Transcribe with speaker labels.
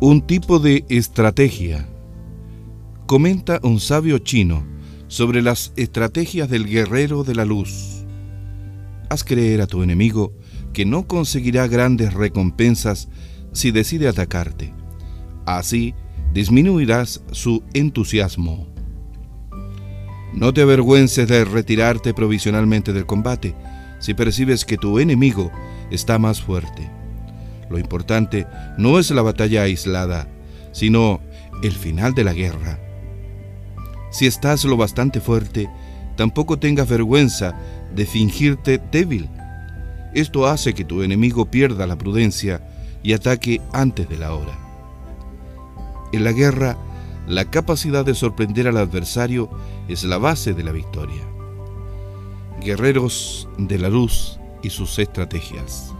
Speaker 1: Un tipo de estrategia. Comenta un sabio chino sobre las estrategias del guerrero de la luz. Haz creer a tu enemigo que no conseguirá grandes recompensas si decide atacarte. Así disminuirás su entusiasmo. No te avergüences de retirarte provisionalmente del combate si percibes que tu enemigo está más fuerte. Lo importante no es la batalla aislada, sino el final de la guerra. Si estás lo bastante fuerte, tampoco tengas vergüenza de fingirte débil. Esto hace que tu enemigo pierda la prudencia y ataque antes de la hora. En la guerra, la capacidad de sorprender al adversario es la base de la victoria. Guerreros de la luz y sus estrategias.